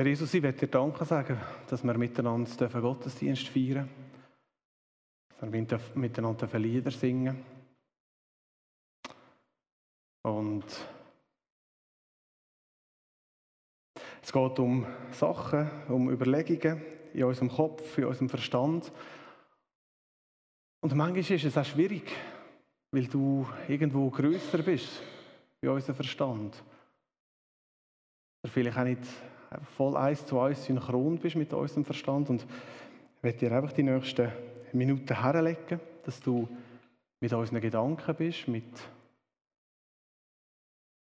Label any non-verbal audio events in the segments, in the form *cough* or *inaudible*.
Herr Jesus, ich möchte dir Danke sagen, dass wir miteinander Gottesdienst feiern dürfen. Dass wir miteinander Lieder singen Und es geht um Sachen, um Überlegungen in unserem Kopf, in unserem Verstand. Und manchmal ist es auch schwierig, weil du irgendwo größer bist wie unser Verstand. Oder vielleicht auch nicht voll eins zu eins synchron bist mit unserem Verstand. Und ich werde dir einfach die nächsten Minuten herlegen, dass du mit unseren Gedanken bist, mit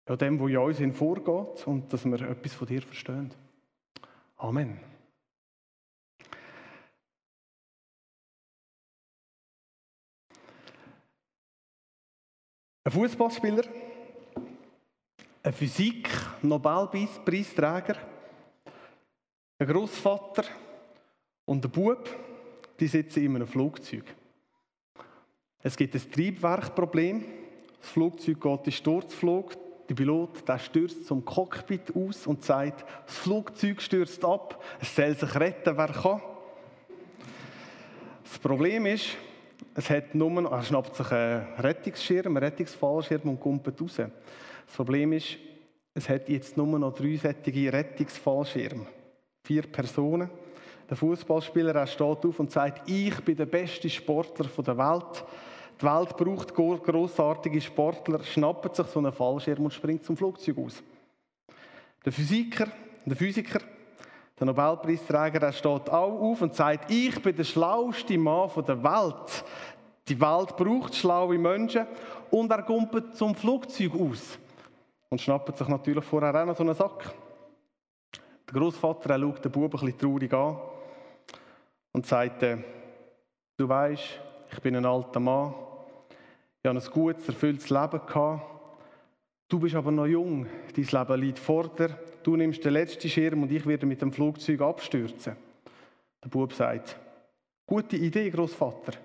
dem, was in uns vorgeht und dass wir etwas von dir verstehen. Amen. Ein Fußballspieler, ein Physik-Nobelpreisträger, ein Großvater und ein Bub, die sitzen in einem Flugzeug. Es gibt ein Triebwerkproblem. Das Flugzeug geht in Sturzflug. Der Pilot der stürzt zum Cockpit aus und sagt, das Flugzeug stürzt ab, es soll sich retten, wer kann. Das Problem ist, es hat nur, er schnappt sich einen Rettungsschirm, einen Rettungsfallschirm und kommt raus. Das Problem ist, es hat jetzt nur noch drei sättige Rettungsfallschirme. Vier Personen. Der Fußballspieler er steht auf und sagt, ich bin der beste Sportler der Welt. Die Welt braucht großartige Sportler, schnappt sich so einen Fallschirm und springt zum Flugzeug aus. Der Physiker, der Physiker, der Nobelpreisträger, er steht auch auf und sagt, ich bin der schlauste Mann der Welt. Die Welt braucht schlaue Menschen und er kommt zum Flugzeug aus und schnappt sich natürlich vorher auch noch so einen Sack. Der Großvater schaut den Buben ein bisschen traurig an und sagt, äh, du weißt, ich bin ein alter Mann, ich habe ein gutes, erfülltes Leben gehabt. Du bist aber noch jung, dein Leben liegt vor dir. Du nimmst den letzten Schirm und ich werde mit dem Flugzeug abstürzen. Der Bub sagt, gute Idee, Großvater,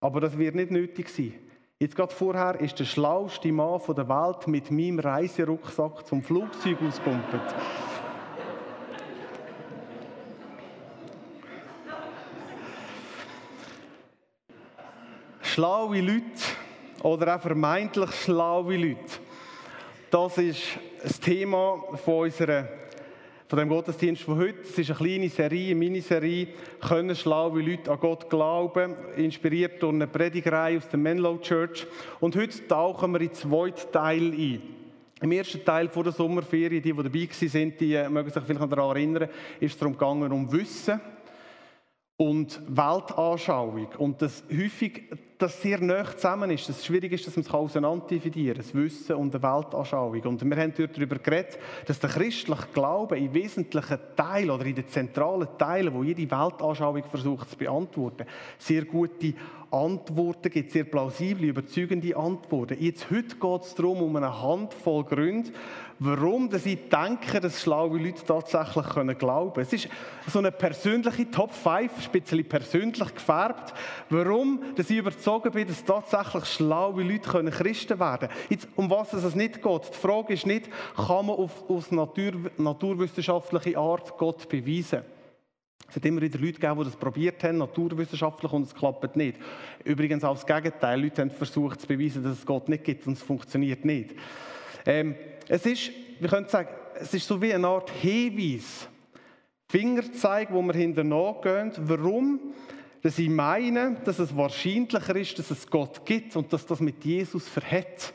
aber das wird nicht nötig sein. Jetzt gerade vorher ist der schlauste Mann der Welt mit meinem Reiserucksack zum Flugzeug ausgekumpelt. Schlaue Leute oder auch vermeintlich schlaue Leute, das ist das Thema von unserer von dem Gottesdienst von heute. Es ist eine kleine Serie, eine Miniserie. Können schlaue Leute an Gott glauben? Inspiriert durch eine Predigerei aus der Menlo Church. Und heute tauchen wir in den zweiten Teil ein. Im ersten Teil vor der Sommerferien, die, die dabei waren, die äh, mögen sich vielleicht daran erinnern, ist es darum gegangen, um Wissen und Weltanschauung. Und das häufig das sehr nah zusammen ist. Das schwierig ist, dass man es auseinander dividieren kann, das Wissen und die Weltanschauung. Und wir haben dort darüber geredet, dass der christliche Glaube in wesentlichen Teilen oder in den zentralen Teilen, wo jede Weltanschauung versucht zu beantworten, sehr gute Antworten gibt, sehr plausible, überzeugende Antworten. Jetzt heute geht es darum, um eine Handvoll Gründe, warum dass ich denke, dass schlaue Leute tatsächlich glauben können. Es ist so eine persönliche Top 5, ein bisschen persönlich gefärbt, warum dass ich überzeugt bin, dass tatsächlich schlaue Leute können Christen werden können. Jetzt, um was es nicht geht. Die Frage ist nicht, kann man auf, auf Natur, naturwissenschaftliche Art Gott beweisen? Es hat immer wieder Leute gegeben, die das probiert haben, naturwissenschaftlich, und es klappt nicht. Übrigens auch das Gegenteil. Leute haben versucht zu beweisen, dass es Gott nicht gibt und es funktioniert nicht. Ähm, es ist, wir können sagen, es ist so wie eine Art Hinweis, Fingerzeig, wo wir hinterher gehen, warum dass ich meine, dass es wahrscheinlicher ist, dass es Gott gibt und dass das mit Jesus verhält.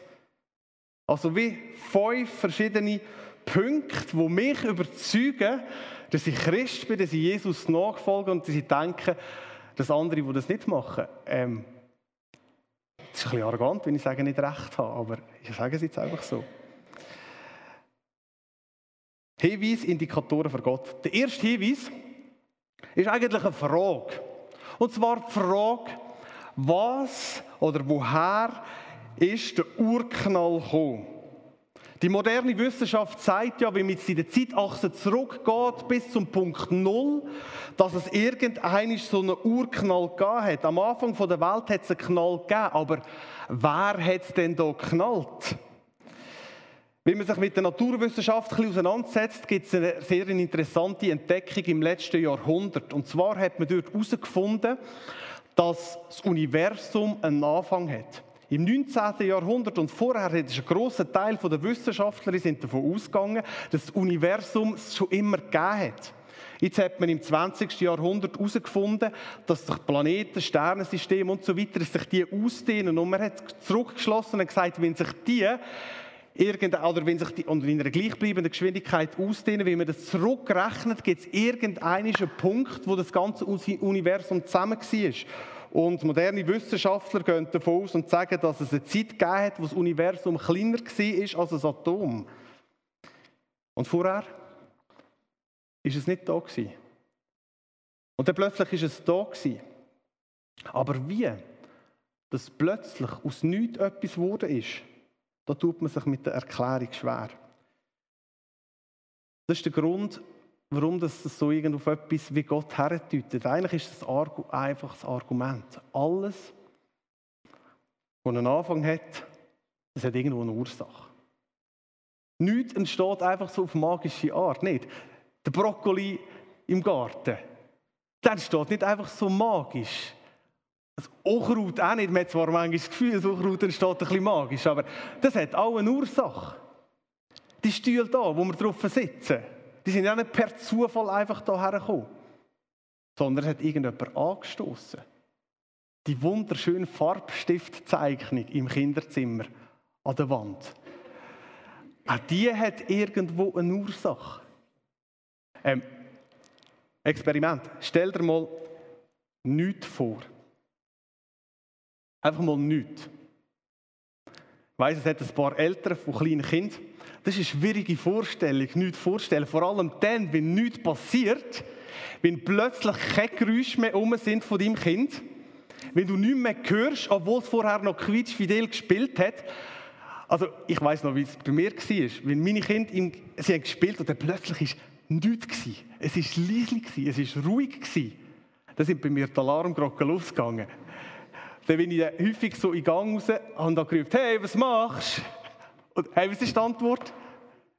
Also wie fünf verschiedene Punkte, die mich überzeugen, dass ich Christ bin, dass ich Jesus nachfolge und dass ich denke, dass andere, die das nicht machen, ähm, das ist ein bisschen arrogant, wenn ich sage, nicht recht habe, aber ich sage es jetzt einfach so. Hinweis, Indikatoren für Gott. Der erste Hinweis ist eigentlich eine Frage. Und zwar die Frage, was oder woher ist der Urknall gekommen? Die moderne Wissenschaft sagt ja, wenn man in der Zeitachse zurückgeht bis zum Punkt Null, dass es irgendeinen so einen Urknall gegeben hat. Am Anfang der Welt hat es einen Knall gegeben, aber wer hat es denn da geknallt? Wenn man sich mit der Naturwissenschaft auseinandersetzt, gibt es eine sehr interessante Entdeckung im letzten Jahrhundert. Und zwar hat man dort herausgefunden, dass das Universum einen Anfang hat. Im 19. Jahrhundert und vorher ist ein grosser Teil der Wissenschaftler davon ausgegangen, dass das Universum es schon immer gegeben hat. Jetzt hat man im 20. Jahrhundert herausgefunden, dass sich Planeten, Sternensysteme und so weiter sich die ausdehnen. Und man hat zurückgeschlossen und gesagt, wenn sich die oder wenn sich die und in einer gleichbleibenden Geschwindigkeit ausdehnen, wenn man das zurückrechnet, gibt es irgendeinen Punkt, wo das ganze Universum zusammen war. Und moderne Wissenschaftler gehen davon aus und sagen, dass es eine Zeit gegeben hat, wo das Universum kleiner war als ein Atom. Und vorher ist es nicht da gewesen. Und dann plötzlich ist es da gewesen. Aber wie das plötzlich aus nichts etwas geworden ist, da tut man sich mit der Erklärung schwer. Das ist der Grund, warum das so irgend auf etwas wie Gott herdeutet. Eigentlich ist das einfach das Argument. Alles, was einen Anfang hat, das hat irgendwo eine Ursache. Nichts entsteht einfach so auf magische Art, nicht. Der Brokkoli im Garten, der entsteht nicht einfach so magisch. Das Unkraut auch nicht. Man hat zwar manchmal das Gefühl, das Unkraut entsteht ein bisschen magisch, aber das hat auch eine Ursache. Die Stühle da, wo wir drauf sitzen, die sind ja nicht per Zufall einfach hierher gekommen, sondern es hat irgendjemand angestoßen. Die wunderschöne Farbstiftzeichnung im Kinderzimmer an der Wand. Auch die hat irgendwo eine Ursache. Ähm, Experiment. Stell dir mal nichts vor. Einfach mal nichts. Ich weiss, es hat ein paar Eltern von kleinen Kindern. Das ist eine schwierige Vorstellung, nichts vorstellen. Vor allem dann, wenn nichts passiert, wenn plötzlich keine Geräusche mehr um sind von deinem Kind, wenn du nichts mehr hörst, obwohl es vorher noch quietschfidel gespielt hat. Also ich weiß noch, wie es bei mir war. Wenn meine Kinder im, sie haben gespielt und dann plötzlich ist nichts gewesen. Es war leise, es war ruhig. Da sind bei mir die Alarmglocken losgegangen. Dann bin ich häufig so in Gang raus und da gerufen, hey, was machst du? Und hey, was ist die Antwort?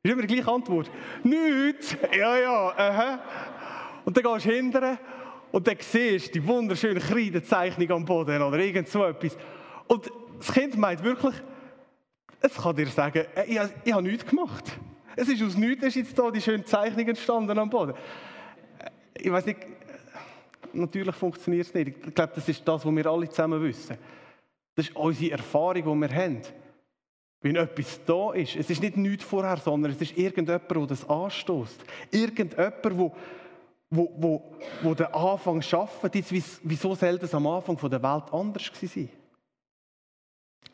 Ist immer die gleiche Antwort. Nichts. Ja, ja, aha. Und dann gehst du hinterher und dann siehst du die wunderschöne Kreidezeichnung am Boden oder irgend so etwas. Und das Kind meint wirklich, es kann dir sagen, ich, ich habe nichts gemacht. Es ist aus nichts ist jetzt da die schöne Zeichnung entstanden am Boden. Ich weiß nicht, natürlich funktioniert es nicht. Ich glaube, das ist das, was wir alle zusammen wissen. Das ist unsere Erfahrung, die wir haben. Wenn etwas da ist, es ist nicht nichts vorher, sondern es ist irgendjemand, der das anstößt. Irgendjemand, der wo, wo, wo den Anfang schafft. Jetzt, wieso soll das am Anfang der Welt anders sein?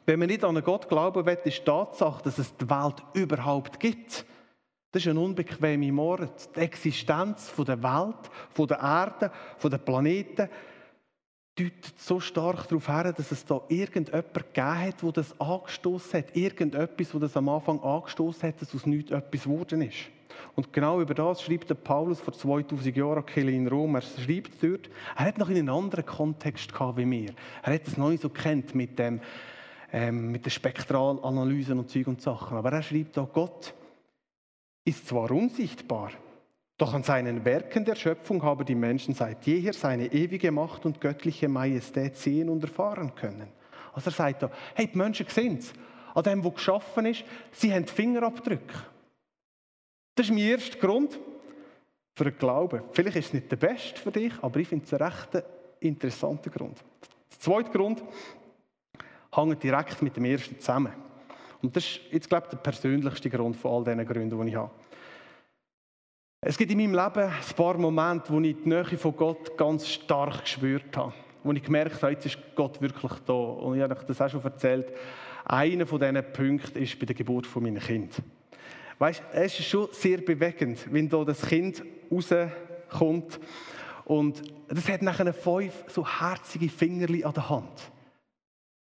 Wenn man nicht an einen Gott glauben will, ist die Tatsache, dass es die Welt überhaupt gibt. Das ist eine unbequeme Mord. Die Existenz der Welt, der Erde, der Planeten deutet so stark darauf her, dass es da irgendjemand gegeben hat, der das angestoßen hat. Irgendetwas, wo das am Anfang angestoßen hat, dass aus nichts etwas geworden ist. Und genau über das schreibt der Paulus vor 2000 Jahren an in Rom. Er schreibt dort, er hat noch in einem anderen Kontext gehabt wie wir. Er hat es noch nicht so kennt mit ähm, mit den Spektralanalysen und Zeug und Sachen. Aber er schreibt da, Gott ist zwar unsichtbar, doch an seinen Werken der Schöpfung haben die Menschen seit jeher seine ewige Macht und göttliche Majestät sehen und erfahren können. Also er sagt da, hey, die Menschen sehen es. An dem, was geschaffen ist, sie haben Fingerabdrücke. Das ist mein erster Grund für den Glauben. Vielleicht ist es nicht der beste für dich, aber ich finde es einen recht interessanten Grund. Der zweite Grund hängt direkt mit dem ersten zusammen. Und das ist jetzt, glaube ich, der persönlichste Grund von all diesen Gründen, die ich habe. Es gibt in meinem Leben ein paar Momente, wo ich die Nähe von Gott ganz stark gespürt habe. Wo ich gemerkt habe, jetzt ist Gott wirklich da. Und ich habe euch das auch schon erzählt. Einer von diesen Punkten ist bei der Geburt von meinem Kind. Weißt, es ist schon sehr bewegend, wenn da das Kind rauskommt und das hat nachher fünf so herzige Fingerli an der Hand.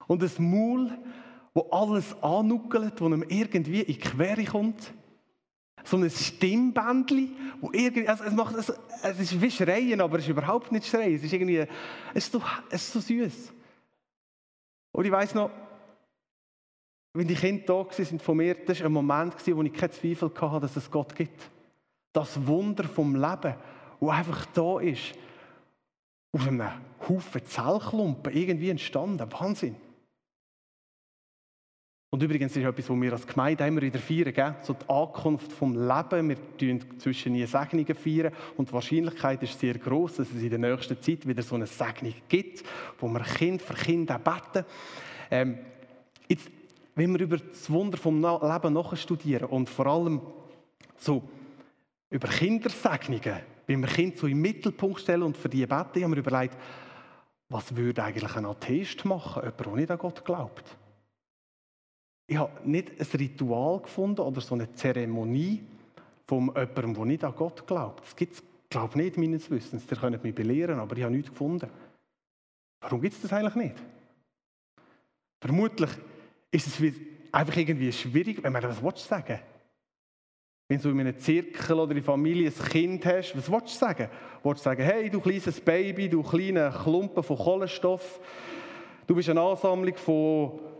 Und das Maul, wo alles annuckelt, wo ihm irgendwie in die Quere kommt. So ein Stimmbändchen, wo irgendwie, also es, macht, also, es ist wie Schreien, aber es ist überhaupt nicht Schreien. Es ist irgendwie, es ist so, es ist so süß. Und ich weiß noch, wenn die Kinder da waren von mir, das war ein Moment, wo ich keinen Zweifel hatte, dass es Gott gibt. Das Wunder vom Leben, wo einfach da ist, aus einem Haufen Zellklumpen irgendwie entstanden. Wahnsinn. Und übrigens ist etwas, was wir als Gemeinde immer wieder feiern, gell? so die Ankunft vom Leben. Wir feiern zwischen nie Segnungen feiern und die Wahrscheinlichkeit ist sehr groß, dass es in der nächsten Zeit wieder so eine Segnung gibt, wo wir Kind für Kind auch beten. Ähm, jetzt, wenn wir über das Wunder vom Leben nachstudieren und vor allem so über Kindersegnungen, wenn wir Kinder so im Mittelpunkt stellen und für die beten, haben wir überlegt, was würde eigentlich ein Atheist machen, jemand, der nicht an Gott glaubt? Ich habe nicht ein Ritual gefunden oder so eine Zeremonie von jemandem, der nicht an Gott glaubt. Das gibt es, glaube ich, nicht meines Wissens. Ihr könnt mich belehren, aber ich habe nichts gefunden. Warum gibt es das eigentlich nicht? Vermutlich ist es einfach irgendwie schwierig, wenn man das sagen. Wenn du in einem Zirkel oder in der Familie ein Kind hast, was willst du sagen? Willst du sagen, hey, du kleines Baby, du kleiner Klumpen von Kohlenstoff, du bist eine Ansammlung von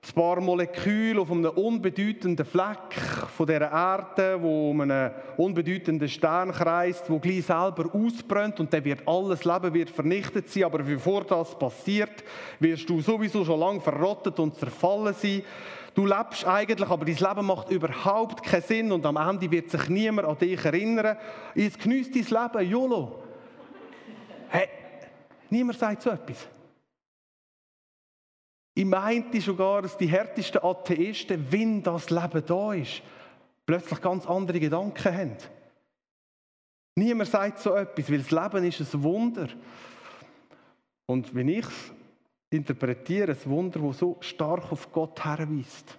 ein paar Moleküle auf einem unbedeutenden Fleck von der Erde, wo um einen unbedeutenden Stern kreist, wo gleich selber ausbrennt und dann wird alles Leben wird vernichtet sein. Aber bevor das passiert, wirst du sowieso schon lange verrottet und zerfallen sein. Du lebst eigentlich, aber dein Leben macht überhaupt keinen Sinn und am Ende wird sich niemand an dich erinnern. Jetzt genießt dein Leben, YOLO. Hey, niemand sagt so etwas. Ich meinte sogar, dass die härtesten Atheisten, wenn das Leben da ist, plötzlich ganz andere Gedanken haben. Niemand sagt so etwas, weil das Leben ist ein Wunder. Und wenn ich es interpretiere, ein Wunder, das so stark auf Gott herweist,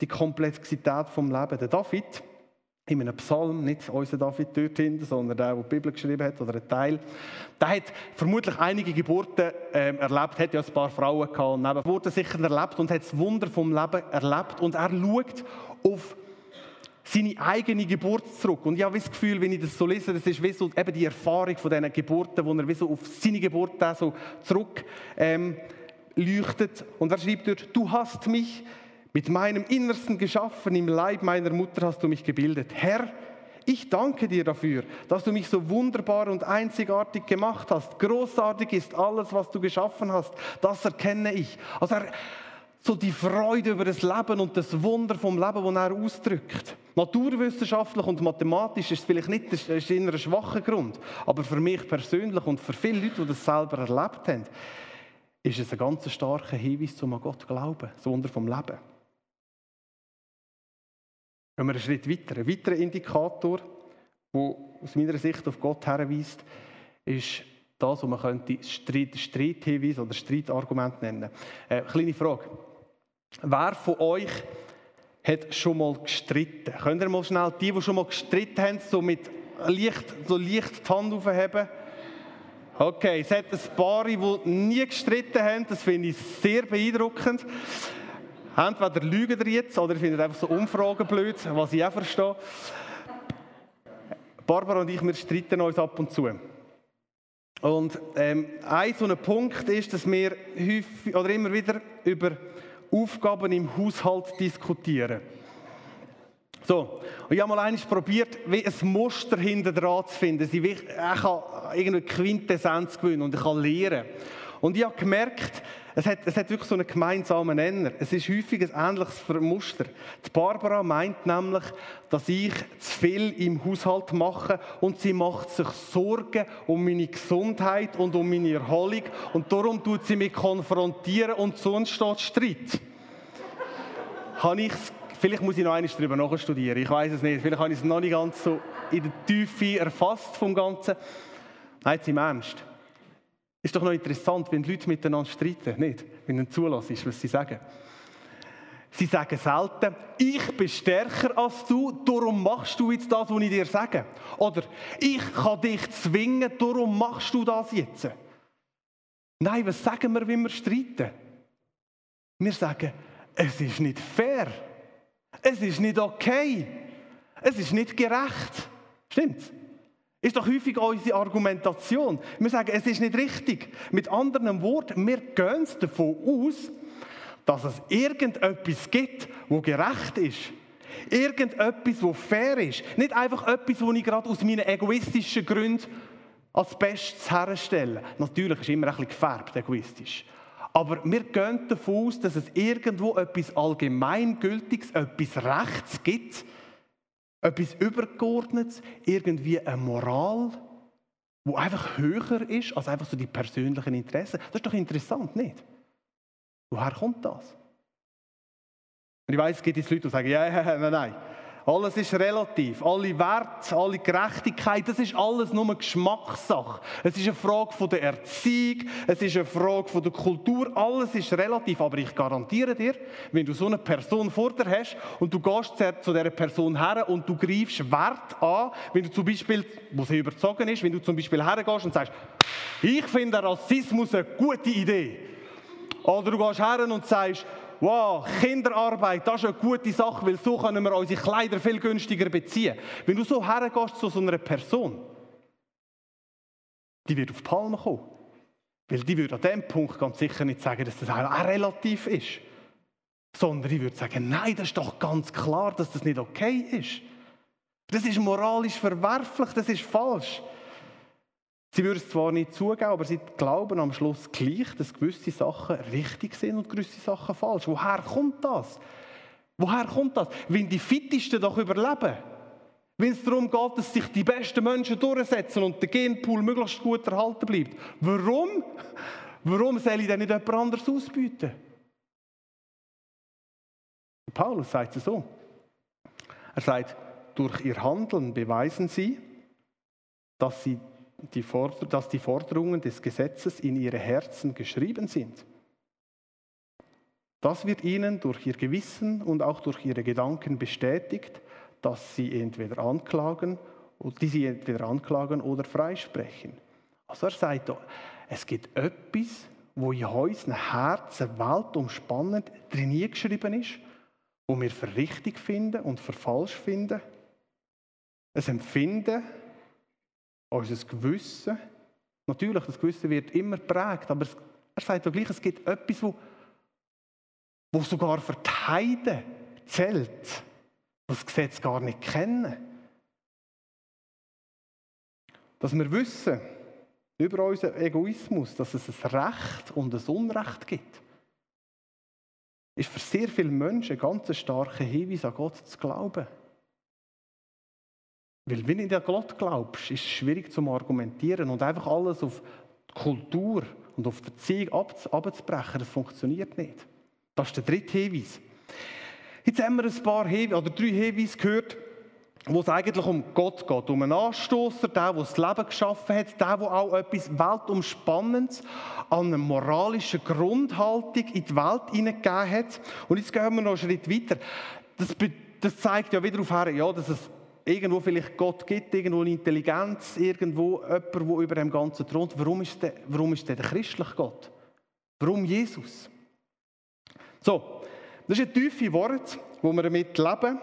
die Komplexität vom Leben. Der David, in einem Psalm, nicht unser David dort hinten, sondern der, der die Bibel geschrieben hat, oder ein Teil, der hat vermutlich einige Geburten ähm, erlebt, hat ja ein paar Frauen gehabt, neben Geburten sicher erlebt und hat das Wunder vom Leben erlebt und er schaut auf seine eigene Geburt zurück. Und ich habe das Gefühl, wenn ich das so lese, das ist wie so eben die Erfahrung von diesen Geburten, wo er wie so auf seine Geburt so zurück ähm, leuchtet. Und er schreibt dort, du hast mich mit meinem Innersten geschaffen, im Leib meiner Mutter hast du mich gebildet. Herr, ich danke dir dafür, dass du mich so wunderbar und einzigartig gemacht hast. Großartig ist alles, was du geschaffen hast. Das erkenne ich. Also er, so die Freude über das Leben und das Wunder vom Leben, das er ausdrückt. Naturwissenschaftlich und mathematisch ist es vielleicht nicht das ist ein schwacher Grund, aber für mich persönlich und für viele Leute, die das selber erlebt haben, ist es ein ganz starker Hinweis zum an Gott glauben, das Wunder vom Leben. Gehen wir einen Schritt weiter. Ein weiterer Indikator, der aus meiner Sicht auf Gott herweist, ist das, was man könnte Streit, Streithinweis oder Streitargument nennen. Äh, kleine Frage. Wer von euch hat schon mal gestritten? Könnt ihr mal schnell die, die schon mal gestritten haben, so mit leicht, so leicht die Hand aufheben? Okay, es hat ein paar, die nie gestritten haben. Das finde ich sehr beeindruckend. Entweder lügen ihr jetzt oder ihr findet einfach so Umfragen blöd, was ich auch verstehe. Barbara und ich, wir streiten uns ab und zu. Und ähm, ein so ein Punkt ist, dass wir häufig oder immer wieder über Aufgaben im Haushalt diskutieren. So, und ich habe mal eines probiert, wie ein Muster hinter dran zu finden. Ich kann irgendwie Quintessenz gewinnen und ich kann lernen. Und ich habe gemerkt, es hat, es hat wirklich so einen gemeinsamen Nenner. Es ist häufig ein ähnliches Muster. Die Barbara meint nämlich, dass ich zu viel im Haushalt mache und sie macht sich Sorgen um meine Gesundheit und um meine Erholung und darum tut sie mich konfrontieren und sonst steht Streit. *laughs* habe ich Vielleicht muss ich noch eines darüber nachstudieren. Ich weiß es nicht. Vielleicht habe ich es noch nicht ganz so in der Tiefe erfasst vom Ganzen. Nein, jetzt im Ernst. Ist doch noch interessant, wenn Leute miteinander streiten, nicht? Wenn du zulässt, was sie sagen. Sie sagen selten, ich bin stärker als du, darum machst du jetzt das, was ich dir sage. Oder ich kann dich zwingen, darum machst du das jetzt. Nein, was sagen wir, wenn wir streiten? Wir sagen, es ist nicht fair. Es ist nicht okay. Es ist nicht gerecht. Stimmt's? Ist doch häufig unsere Argumentation. Wir sagen, es ist nicht richtig. Mit anderen Worten, wir gehen davon aus, dass es irgendetwas gibt, wo gerecht ist. Irgendetwas, wo fair ist. Nicht einfach etwas, wo ich gerade aus meinen egoistischen Gründen als Bestes herstelle. Natürlich ist immer ein bisschen gefärbt, egoistisch. Aber wir gehen davon aus, dass es irgendwo etwas Allgemeingültiges, etwas Rechts gibt, etwas Übergeordnetes, irgendwie eine Moral, wo einfach höher ist als einfach so die persönlichen Interessen. Das ist doch interessant, nicht? Woher kommt das? Und ich weiß, es gibt jetzt Leute, die sagen, ja, *laughs* nein, nein. Alles ist relativ. Alle Werte, alle Gerechtigkeit, das ist alles nur eine Geschmackssache. Es ist eine Frage von der Erziehung, es ist eine Frage von der Kultur. Alles ist relativ. Aber ich garantiere dir, wenn du so eine Person vor dir hast und du gehst zu dieser Person her und du greifst Wert an, wenn du zum Beispiel, wo sie überzogen ist, wenn du zum Beispiel hergehst und sagst, ich finde Rassismus eine gute Idee. Oder du gehst her und sagst, wow, Kinderarbeit, das ist eine gute Sache, weil so können wir unsere Kleider viel günstiger beziehen. Wenn du so hergehst zu so einer Person, die wird auf die Palme kommen. Weil die würde an dem Punkt ganz sicher nicht sagen, dass das auch relativ ist. Sondern die würde sagen, nein, das ist doch ganz klar, dass das nicht okay ist. Das ist moralisch verwerflich, das ist falsch. Sie würden es zwar nicht zugeben, aber sie glauben am Schluss gleich, dass gewisse Sachen richtig sind und gewisse Sachen falsch. Woher kommt das? Woher kommt das? Wenn die Fittesten doch überleben. Wenn es darum geht, dass sich die besten Menschen durchsetzen und der Genpool möglichst gut erhalten bleibt. Warum? Warum soll ich denn nicht jemand anderes ausbieten? Paulus sagt es so. Er sagt, durch ihr Handeln beweisen sie, dass sie die dass die Forderungen des Gesetzes in ihre Herzen geschrieben sind. Das wird ihnen durch ihr Gewissen und auch durch ihre Gedanken bestätigt, dass sie entweder anklagen, die sie entweder anklagen oder freisprechen. Also er sagt, es gibt etwas, wo in unseren Herzen weltumspannend drin geschrieben ist, wo wir für richtig finden und für falsch finden. Ein Empfinden, unser Gewissen. Natürlich, das Gewissen wird immer prägt, aber er sagt doch gleich, es gibt etwas, wo, wo sogar für die Heiden zählt, das Gesetz gar nicht kennen. Dass wir wissen, über unseren Egoismus, dass es ein Recht und ein Unrecht gibt, ist für sehr viele Menschen ein ganz starker Hinweis an Gott zu glauben. Weil wenn du an Gott glaubst, ist es schwierig zu argumentieren und einfach alles auf die Kultur und auf die Erziehung abzubrechen, das funktioniert nicht. Das ist der dritte Hinweis. Jetzt haben wir ein paar Hinweise, oder drei Hinweise gehört, wo es eigentlich um Gott geht, um einen Anstoßer, der, der das Leben geschaffen hat, der, der auch etwas Weltumspannendes an einer moralischen Grundhaltung in die Welt hineingegeben hat. Und jetzt gehen wir noch einen Schritt weiter. Das, das zeigt ja wieder auf her, ja, dass es irgendwo vielleicht Gott gibt, irgendwo eine Intelligenz, irgendwo jemand, der über dem Ganzen thront. Warum ist der, warum ist der, der christliche Gott? Warum Jesus? So, das ist ein tiefe Wort, wo wir damit leben,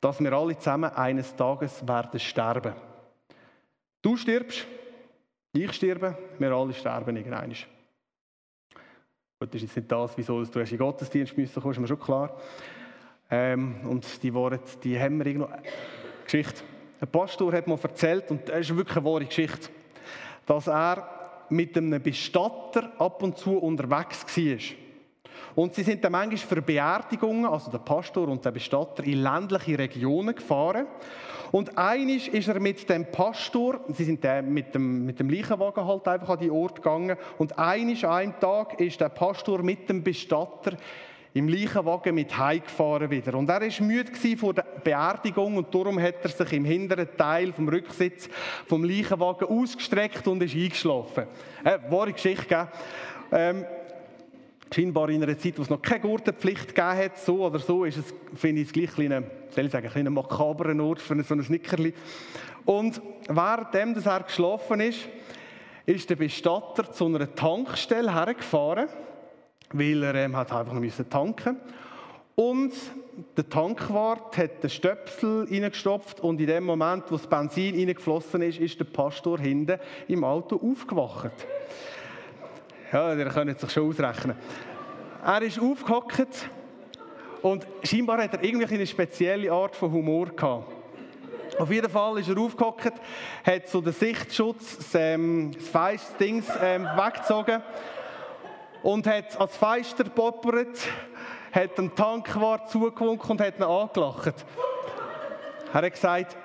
dass wir alle zusammen eines Tages werden sterben. Du stirbst, ich sterbe, wir alle sterben irgendwann. Gut, das ist jetzt nicht das, wieso du in den Gottesdienst müssen ist mir schon klar. Ähm, und die Worte, die haben wir irgendwo. Geschichte. Ein Pastor hat mir erzählt, und das ist wirklich eine wahre Geschichte, dass er mit einem Bestatter ab und zu unterwegs war. Und sie sind dann manchmal für Beerdigungen, also der Pastor und der Bestatter, in ländliche Regionen gefahren. Und einisch ist er mit dem Pastor, sie sind mit dem, mit dem Leichenwagen halt einfach an die Ort gegangen, und einisch, einen Tag ist der Pastor mit dem Bestatter im Leichenwagen mit heimgefahren wieder. Und er war müde vor der Beerdigung und darum hat er sich im hinteren Teil vom Rücksitz vom Leichenwagen ausgestreckt und ist eingeschlafen. Äh, wahre Geschichte? Ähm, scheinbar in einer Zeit, wo es noch keine Gurtenpflicht gegeben hat, so oder so, ist es, finde ich, gleich ein, ich sagen, Ort für so ein Snickerli. Und währenddem dass er geschlafen ist, ist der Bestatter zu einer Tankstelle hergefahren weil er ähm, hat einfach noch tanken und der Tankwart hat den Stöpsel reingestopft und in dem Moment, wo das Benzin reingeflossen ist, ist der Pastor hinten im Auto aufgewacht. Ja, ihr könnt sich schon ausrechnen. Er ist aufgehockt und scheinbar hat er irgendwie eine spezielle Art von Humor gehabt. Auf jeden Fall ist er aufgehockt, hat so den Sichtschutz, das, ähm, das Feistdings ähm, weggezogen und hat als Feister poppert, hat den Tankwart zugewunken und hat ihn angelacht. Er hat gesagt,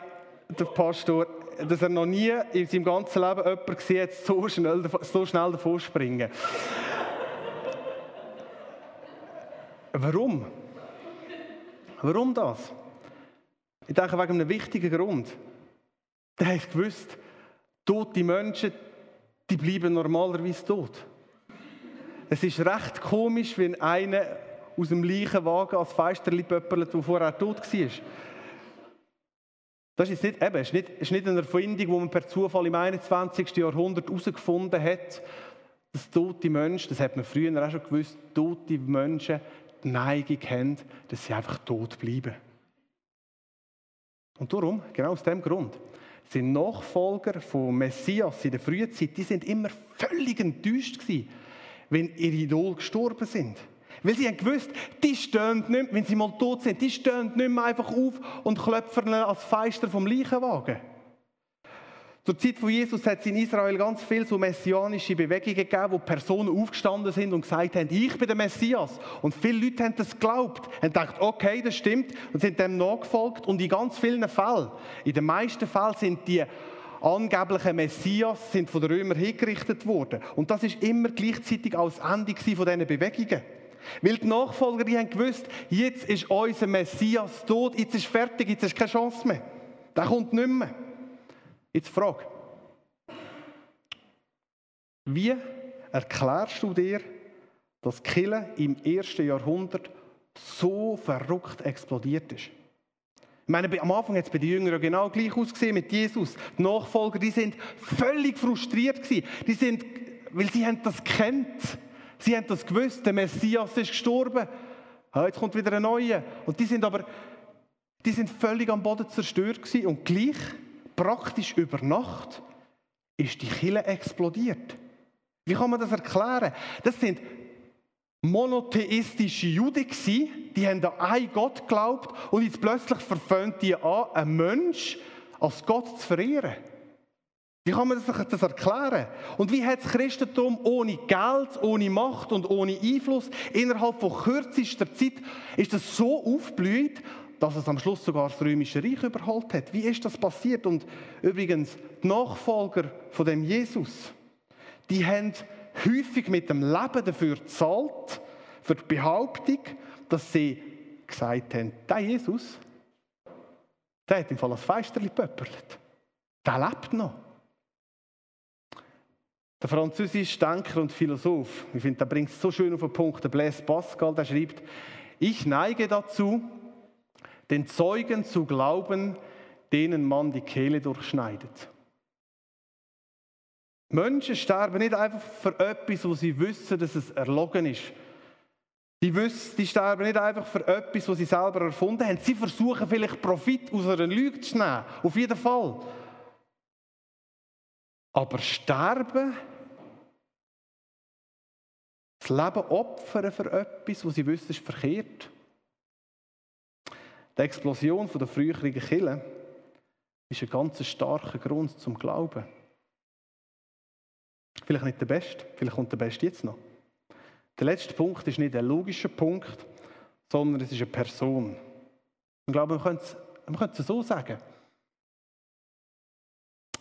der Pastor, dass er noch nie in seinem ganzen Leben jemanden gesehen hat, so schnell, so schnell davon springen. Warum? Warum das? Ich denke, wegen einem wichtigen Grund. Der hat gewusst, tote Menschen, die bleiben normalerweise tot. Es ist recht komisch, wenn einer aus dem Leichenwagen als Feisterli pöppelt, der vorher tot war. Das ist nicht, eben, ist nicht, ist nicht eine Erfindung, die man per Zufall im 21. Jahrhundert herausgefunden hat, dass tote Menschen, das hat man früher auch schon gewusst, tote Menschen die Neigung haben, dass sie einfach tot bleiben. Und darum, genau aus dem Grund, sind Nachfolger von Messias in der frühen Zeit, die sind immer völlig enttäuscht gewesen, wenn ihre Idol gestorben sind. Weil sie haben gewusst, die stehen nicht, wenn sie mal tot sind, die stehen nicht mehr einfach auf und klopfen als Feister vom Leichenwagen. Zur Zeit von Jesus hat es in Israel ganz viele so messianische Bewegungen gegeben, wo Personen aufgestanden sind und gesagt haben, ich bin der Messias. Und viele Leute haben das geglaubt, haben gedacht, okay, das stimmt, und sind dem nachgefolgt. Und in ganz vielen Fällen, in den meisten Fällen sind die angeblichen Messias sind von den Römern hingerichtet worden. Und das ist immer gleichzeitig als Ende von diesen Bewegungen. Weil die Nachfolger, die haben gewusst, jetzt ist unser Messias tot, jetzt ist fertig, jetzt ist keine Chance mehr. Der kommt nicht mehr. Jetzt Frage. Wie erklärst du dir, dass Kille im ersten Jahrhundert so verrückt explodiert ist? Ich meine, am Anfang hat es bei den Jüngern genau gleich ausgesehen mit Jesus. Die Nachfolger, die sind völlig frustriert gewesen. Die sind, weil sie haben das kennt. Sie haben das gewusst. Der Messias ist gestorben. Jetzt kommt wieder ein neuer. Und die sind aber, die sind völlig am Boden zerstört gewesen. Und gleich praktisch über Nacht ist die Kille explodiert. Wie kann man das erklären? Das sind monotheistische Juden die haben an einen Gott geglaubt und jetzt plötzlich verföhnt die an, einen Mensch als Gott zu verehren. Wie kann man sich das erklären? Und wie hat das Christentum ohne Geld, ohne Macht und ohne Einfluss innerhalb von kürzester Zeit ist das so aufblüht, dass es am Schluss sogar das Römische Reich überholt hat. Wie ist das passiert? Und übrigens, die Nachfolger von dem Jesus, die haben häufig mit dem Leben dafür gezahlt, für die Behauptung, dass sie gesagt haben, der Jesus, der hat im Fall als Feisterli pöpperlet. Der lebt noch. Der französische Denker und Philosoph, ich finde, der bringt es so schön auf den Punkt, der Blaise Pascal, der schreibt, ich neige dazu, den Zeugen zu glauben, denen man die Kehle durchschneidet. Menschen sterben nicht einfach für etwas, wo sie wissen, dass es erlogen ist. Die, wissen, die sterben nicht einfach für etwas, was sie selber erfunden haben. Sie versuchen vielleicht Profit aus einer Lüge zu nehmen. Auf jeden Fall. Aber sterben, das Leben opfern für etwas, was sie wissen, ist verkehrt. Die Explosion der früheren Kille ist ein ganz starker Grund zum Glauben. Vielleicht nicht der beste, vielleicht kommt der beste jetzt noch. Der letzte Punkt ist nicht ein logischer Punkt, sondern es ist eine Person. Ich glaube, man könnte, man es so sagen.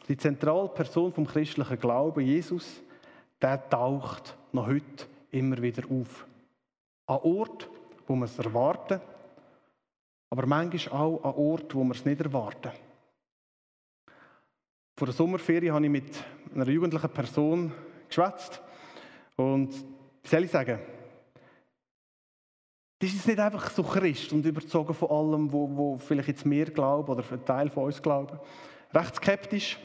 Die zentrale Person vom christlichen Glauben, Jesus, der taucht noch heute immer wieder auf. An Ort, wo man es erwartet, aber manchmal auch an Ort, wo wir es nicht erwarten. Vor der Sommerferien habe ich mit einer jugendlichen Person geschwätzt. Und wie soll ich sagen? Das ist nicht einfach so Christ und überzogen von allem, wo, wo vielleicht jetzt mehr glauben oder ein Teil von uns glauben. Recht skeptisch.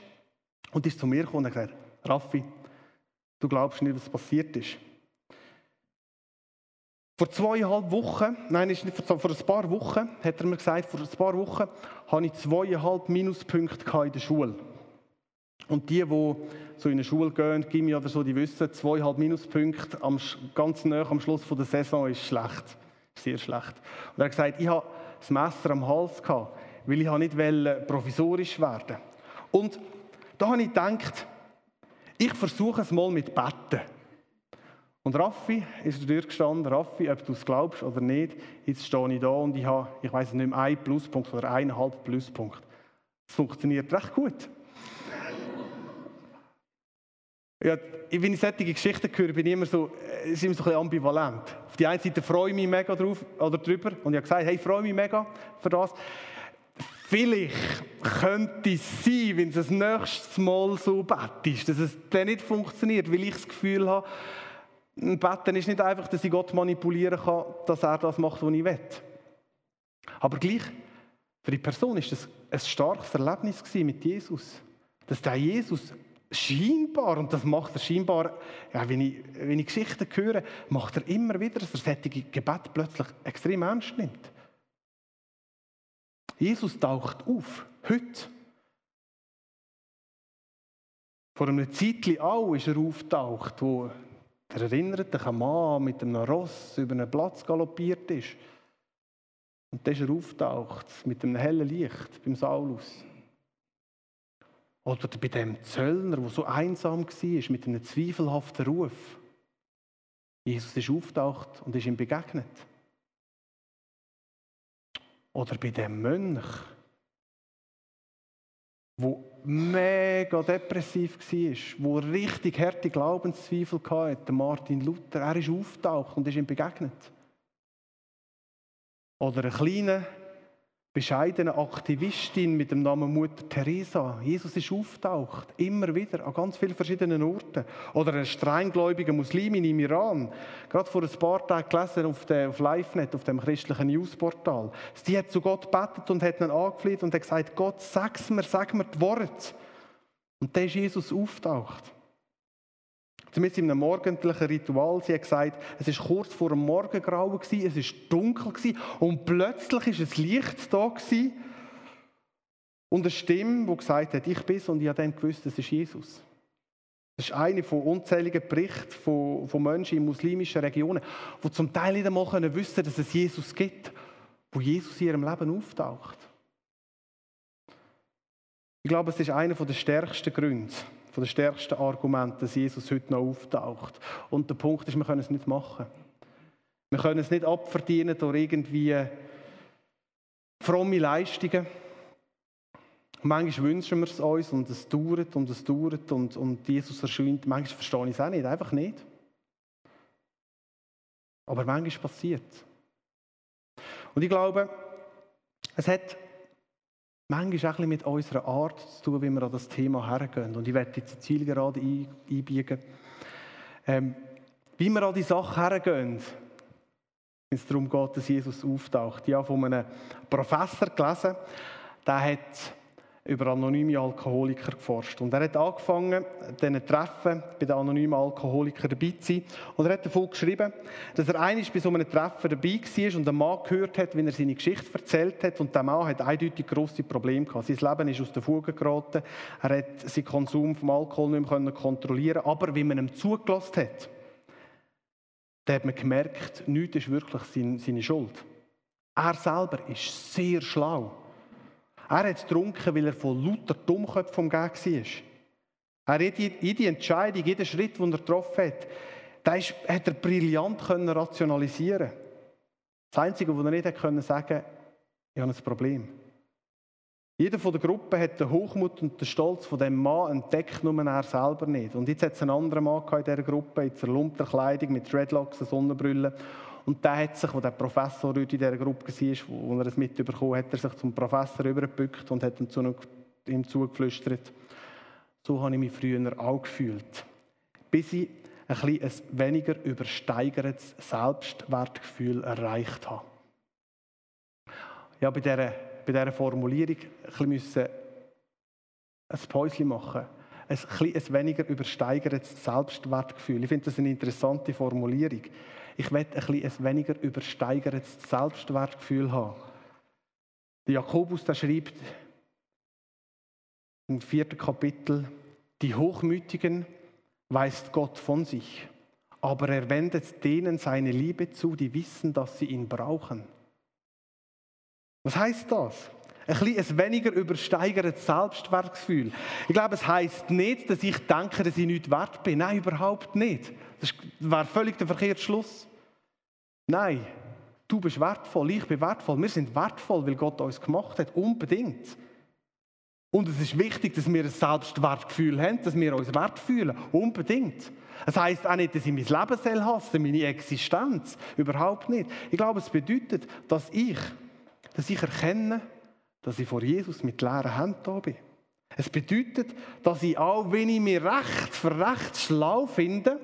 Und ist zu mir gekommen und gesagt: Raffi, du glaubst nicht, was passiert ist. Vor zweieinhalb Wochen, nein, ist nicht, vor ein paar Wochen, hat er mir gesagt, vor ein paar Wochen hatte ich zweieinhalb Minuspunkte in der Schule. Und die, die so in eine Schule gehen, Gimmi oder so, die wissen, zweieinhalb Minuspunkte am, ganz nah am Schluss der Saison ist schlecht. Sehr schlecht. Und er hat gesagt, ich habe das Messer am Hals gehabt, weil ich nicht provisorisch werden Und da habe ich gedacht, ich versuche es mal mit Betten. Und Raffi ist da durchgestanden. Raffi, ob du es glaubst oder nicht, jetzt stehe ich da und ich habe, ich weiß nicht mehr, einen Pluspunkt oder eineinhalb Pluspunkt. Es funktioniert recht gut. Ja, wenn ich solche Geschichten höre, bin ich immer so, äh, ist immer so ein bisschen ambivalent. Auf die einen Seite freue ich mich mega drauf, oder drüber und ich habe gesagt, hey, freue mich mega für das. Vielleicht könnte es sein, wenn es das nächste Mal so bett ist, dass es dann nicht funktioniert, weil ich das Gefühl habe, ein Betten ist nicht einfach, dass ich Gott manipulieren kann, dass er das macht, was ich will. Aber gleich, für die Person ist das ein starkes Erlebnis mit Jesus. Dass der Jesus scheinbar, und das macht er scheinbar, ja, wenn, ich, wenn ich Geschichten höre, macht er immer wieder, dass er solche Gebet plötzlich extrem ernst nimmt. Jesus taucht auf, heute. Vor einem Zeitchen auch ist er auftaucht, wo erinnert sich ein Mann mit einem Ross über einen Platz galoppiert ist. Und dann ist er auftaucht mit einem hellen Licht beim Saulus. Oder bei dem Zöllner, der so einsam war, mit einem zweifelhaften Ruf. Jesus ist auftaucht und ist ihm begegnet. Oder bei dem Mönch, wo mega depressiv war, wo richtig harte Glaubenszweifel hatte, Martin Luther, er ist auftaucht und ist ihm begegnet. Oder ein kleiner, bescheidene Aktivistin mit dem Namen Mutter Teresa. Jesus ist auftaucht, immer wieder, an ganz vielen verschiedenen Orten. Oder ein strenggläubiger Muslimin im Iran. Gerade vor ein paar Tagen gelesen auf, der, auf LiveNet, auf dem christlichen Newsportal. Sie hat zu Gott gebetet und hat ihn angefleht und hat gesagt, Gott, sag's mir, sag mir die Worte. Und dann ist Jesus auftaucht. Zumindest in einem morgendlichen Ritual. Sie hat gesagt, es ist kurz vor dem Morgengrauen es ist dunkel und plötzlich ist ein Licht da und eine Stimme, die gesagt hat, ich bin's und ich habe dann gewusst, das ist Jesus. Das ist eine von unzähligen Berichten von, von Menschen in muslimischen Regionen, die zum Teil nicht einmal können dass es Jesus gibt, wo Jesus in ihrem Leben auftaucht. Ich glaube, es ist einer der stärksten Gründe, von den stärksten Argumenten, dass Jesus heute noch auftaucht. Und der Punkt ist, wir können es nicht machen. Wir können es nicht abverdienen durch irgendwie fromme Leistungen. Manchmal wünschen wir es uns und es dauert und es dauert und, und Jesus erscheint. Manchmal verstehe ich es auch nicht, einfach nicht. Aber manchmal passiert Und ich glaube, es hat manchmal auch ein mit unserer Art zu tun, wie wir an das Thema hergehen. Und ich werde jetzt die Zielgerade einbiegen. Ähm, wie wir an die Sache hergehen, wenn es darum geht, dass Jesus auftaucht. Ich habe von einem Professor gelesen, der hat über anonyme Alkoholiker geforscht. Und er hat angefangen, diesen Treffen bei den anonymen Alkoholikern dabei zu sein. Und er hat davon geschrieben, dass er einmal bei so einem Treffen dabei war und ein Mann gehört hat, wie er seine Geschichte erzählt hat. Und der Mann hat eindeutig grosse Probleme gehabt. Sein Leben ist aus der Fuge geraten. Er hat seinen Konsum vom Alkohol nicht mehr kontrollieren Aber wie man ihm zugelassen hat, da hat man gemerkt, nichts ist wirklich seine Schuld. Er selber ist sehr schlau. Er hat getrunken, weil er von lauter Dummköpfen umgeben war. Er hat jede Entscheidung, jeden Schritt, den er getroffen hat, das hat er brillant rationalisieren Das Einzige, was er nicht können sagen ich habe ein Problem. Jeder von der Gruppe hat den Hochmut und den Stolz von dem Mann entdeckt, nur er selber nicht. Und jetzt hat es einen anderen Mann in dieser Gruppe, in zerlumpter Kleidung, mit Dreadlocks, Sonnenbrille. Und der hat sich, wo der Professor heute in dieser Gruppe war, wo er es mitbekommen hat, er sich zum Professor übergebückt und hat ihm, zu, ihm zugeflüstert. So habe ich mich früher auch gefühlt. Bis ich ein, bisschen ein weniger übersteigertes Selbstwertgefühl erreicht habe. Ja, bei dieser, bei dieser Formulierung ein bisschen ein Päuschen machen ein, ein weniger übersteigertes Selbstwertgefühl. Ich finde das eine interessante Formulierung. Ich will ein, ein weniger übersteigertes Selbstwertgefühl haben. Der Jakobus der schreibt im vierten Kapitel, Die Hochmütigen weist Gott von sich, aber er wendet denen seine Liebe zu, die wissen, dass sie ihn brauchen. Was heißt das? Ein, bisschen, ein weniger übersteigertes Selbstwertgefühl. Ich glaube, es heißt nicht, dass ich denke, dass ich nicht wert bin. Nein, überhaupt nicht. Das wäre völlig der verkehrte Schluss. Nein, du bist wertvoll, ich bin wertvoll. Wir sind wertvoll, weil Gott uns gemacht hat. Unbedingt. Und es ist wichtig, dass wir ein Selbstwertgefühl haben, dass wir uns wert fühlen. Unbedingt. Es heißt auch nicht, dass ich mein Leben hasse, meine Existenz. Überhaupt nicht. Ich glaube, es bedeutet, dass ich, dass ich erkenne, dass ich vor Jesus mit leeren Händen da bin. Es bedeutet, dass ich auch, wenn ich mir recht für recht schlau finde,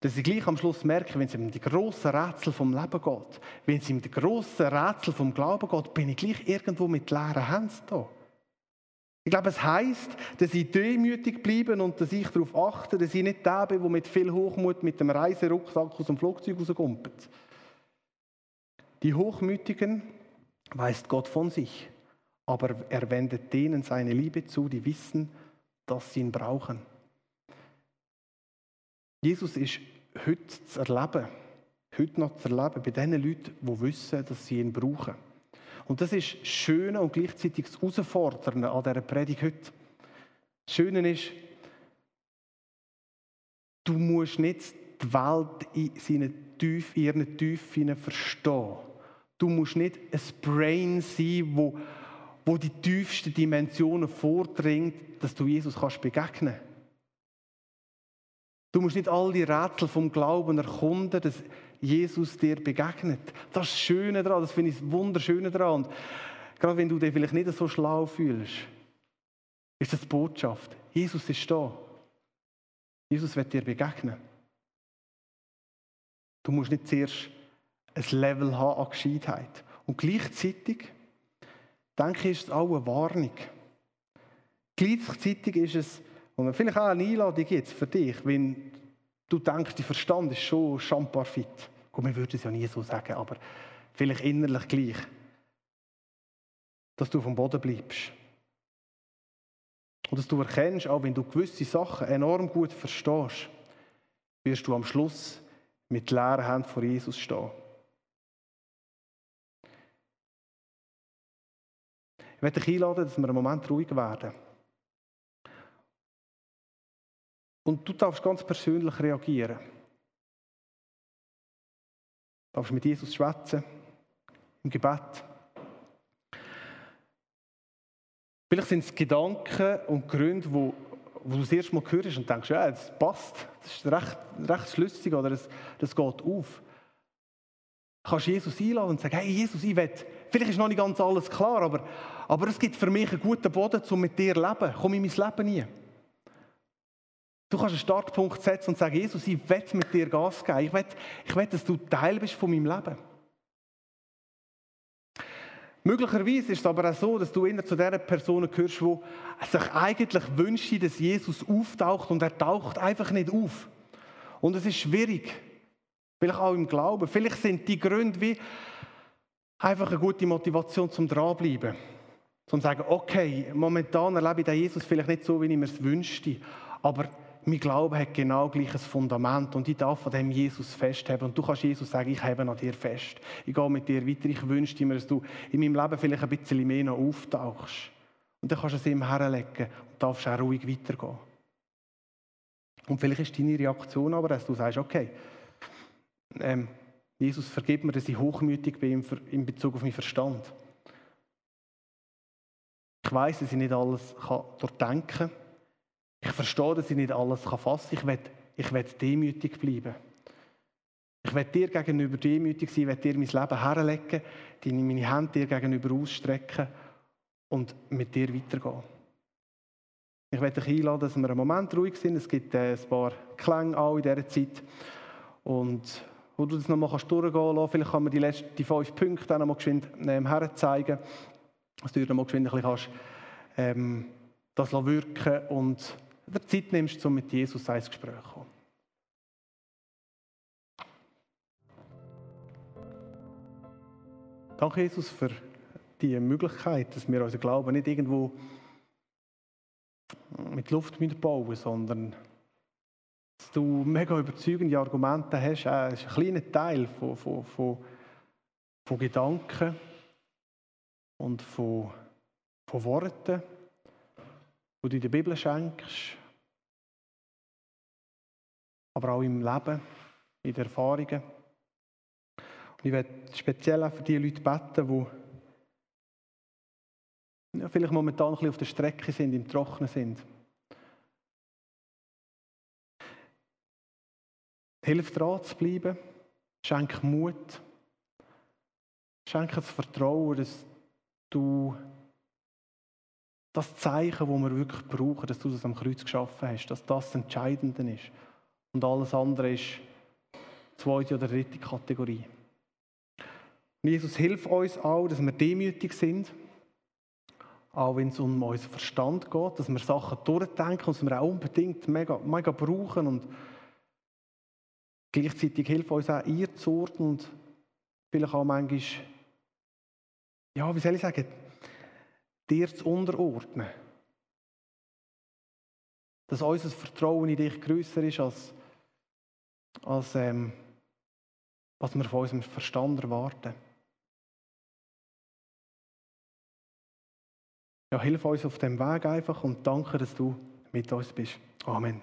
dass ich gleich am Schluss merke, wenn es um die grossen Rätsel vom Leben geht, wenn es um die grossen Rätsel vom Glauben geht, bin ich gleich irgendwo mit leeren Händen da. Ich glaube, es heißt, dass ich demütig bleibe und dass ich darauf achte, dass ich nicht der bin, der mit viel Hochmut mit dem Reiserucksack aus dem Flugzeug rauskommt. Die Hochmütigen weist Gott von sich, aber er wendet denen seine Liebe zu, die wissen, dass sie ihn brauchen. Jesus ist heute zu erleben, heute noch zu erleben, bei den Leuten, die wissen, dass sie ihn brauchen. Und das ist das Schöne und gleichzeitig das Herausfordernde an dieser Predigt heute. Das Schöne ist, du musst nicht die Welt in, seinen Tief, in ihren Tiefen verstehen. Du musst nicht ein Brain sein, wo, wo die tiefsten Dimensionen vordringt, dass du Jesus kannst begegnen kannst. Du musst nicht all die Rätsel vom Glauben erkunden, dass Jesus dir begegnet. Das ist das Schöne daran, das finde ich das Wunderschöne daran. Und gerade wenn du dich vielleicht nicht so schlau fühlst, ist das die Botschaft. Jesus ist da. Jesus wird dir begegnen. Du musst nicht zuerst ein Level haben an Gescheitheit. Und gleichzeitig, denke ich, ist es auch eine Warnung. Gleichzeitig ist es, und vielleicht auch eine Einladung jetzt für dich, wenn du denkst, dein Verstand ist schon schamparfit. Gut, wir würden es ja nie so sagen, aber vielleicht innerlich gleich. Dass du vom Boden bleibst. Und dass du erkennst, auch wenn du gewisse Sachen enorm gut verstehst, wirst du am Schluss mit leeren Händen vor Jesus stehen. Ich möchte dich einladen, dass wir einen Moment ruhig werden. Und du darfst ganz persönlich reagieren. Du darfst mit Jesus schwätzen, im Gebet. Vielleicht sind es Gedanken und Gründe, wo, wo du das erste Mal hörst und denkst, ja, das passt, das ist recht, recht schlüssig oder das, das geht auf. Du kannst Jesus einladen und sagen, hey Jesus, ich will, vielleicht ist noch nicht ganz alles klar, aber, aber es gibt für mich einen guten Boden, um mit dir zu leben. Komm in mein Leben rein. Du kannst einen Startpunkt setzen und sagen, Jesus, ich will mit dir Gas geben. Ich will, ich will, dass du Teil bist von meinem Leben. Möglicherweise ist es aber auch so, dass du immer zu der Person gehörst, die sich eigentlich wünscht, dass Jesus auftaucht und er taucht einfach nicht auf. Und es ist schwierig. Vielleicht auch im Glauben. Vielleicht sind die Gründe wie einfach eine gute Motivation zum Dranbleiben. Zum sagen, okay, momentan erlebe ich den Jesus vielleicht nicht so, wie ich mir es wünschte, aber mein Glaube hat genau gleiches Fundament und ich darf von dem Jesus festhalten. Und du kannst Jesus sagen, ich habe an dir fest. Ich gehe mit dir weiter. Ich wünsche mir, dass du in meinem Leben vielleicht ein bisschen mehr noch auftauchst. Und dann kannst du es ihm herlegen und darfst auch ruhig weitergehen. Und vielleicht ist deine Reaktion aber, dass du sagst, okay, ähm, Jesus, vergib mir, dass ich hochmütig bin in Bezug auf meinen Verstand. Ich weiß, dass ich nicht alles durchdenken kann. Ich verstehe, dass ich nicht alles fassen kann. Ich will, ich demütig bleiben. Ich will dir gegenüber demütig sein, ich dir mein Leben herlegen, meine Hände dir gegenüber ausstrecken und mit dir weitergehen. Ich werde dich einladen, dass wir einen Moment ruhig sind. Es gibt äh, ein paar Klänge auch in dieser Zeit. Und wo du das nochmal durchgehen lassen Vielleicht kann man die, letzten, die fünf Punkte dann nochmal geschwind ähm, herzeigen. Dass du dir nochmal geschwind ein bisschen kannst, ähm, das wirken und dir Zeit nimmst, um mit Jesus ins Gespräch zu kommen. Danke, Jesus, für die Möglichkeit, dass wir unseren Glauben nicht irgendwo mit Luft bauen sondern dass du mega überzeugende Argumente hast. Äh, ist ein kleiner Teil von, von, von, von Gedanken und von, von Worten, die du in der Bibel schenkst, aber auch im Leben, in den Erfahrungen. Und ich werde speziell auch für die Leute beten, die ja, vielleicht momentan ein bisschen auf der Strecke sind, im Trocknen sind. Hilf dran zu bleiben, schenk Mut, schenk das Vertrauen, dass du das Zeichen, das wir wirklich brauchen, dass du das am Kreuz geschaffen hast, dass das, Entscheidende ist. Und alles andere ist zweite oder dritte Kategorie. Und Jesus, hilf uns auch, dass wir demütig sind auch wenn es um unseren Verstand geht, dass wir Sachen durchdenken und wir auch unbedingt mega, mega brauchen und gleichzeitig hilft uns auch einzuordnen und vielleicht auch manchmal, ja, wie soll ich sagen, dir zu unterordnen. Dass unser Vertrauen in dich größer ist als, als ähm, was wir von unserem Verstand erwarten. Ja, hilf uns auf dem Weg einfach und danke, dass du mit uns bist. Amen.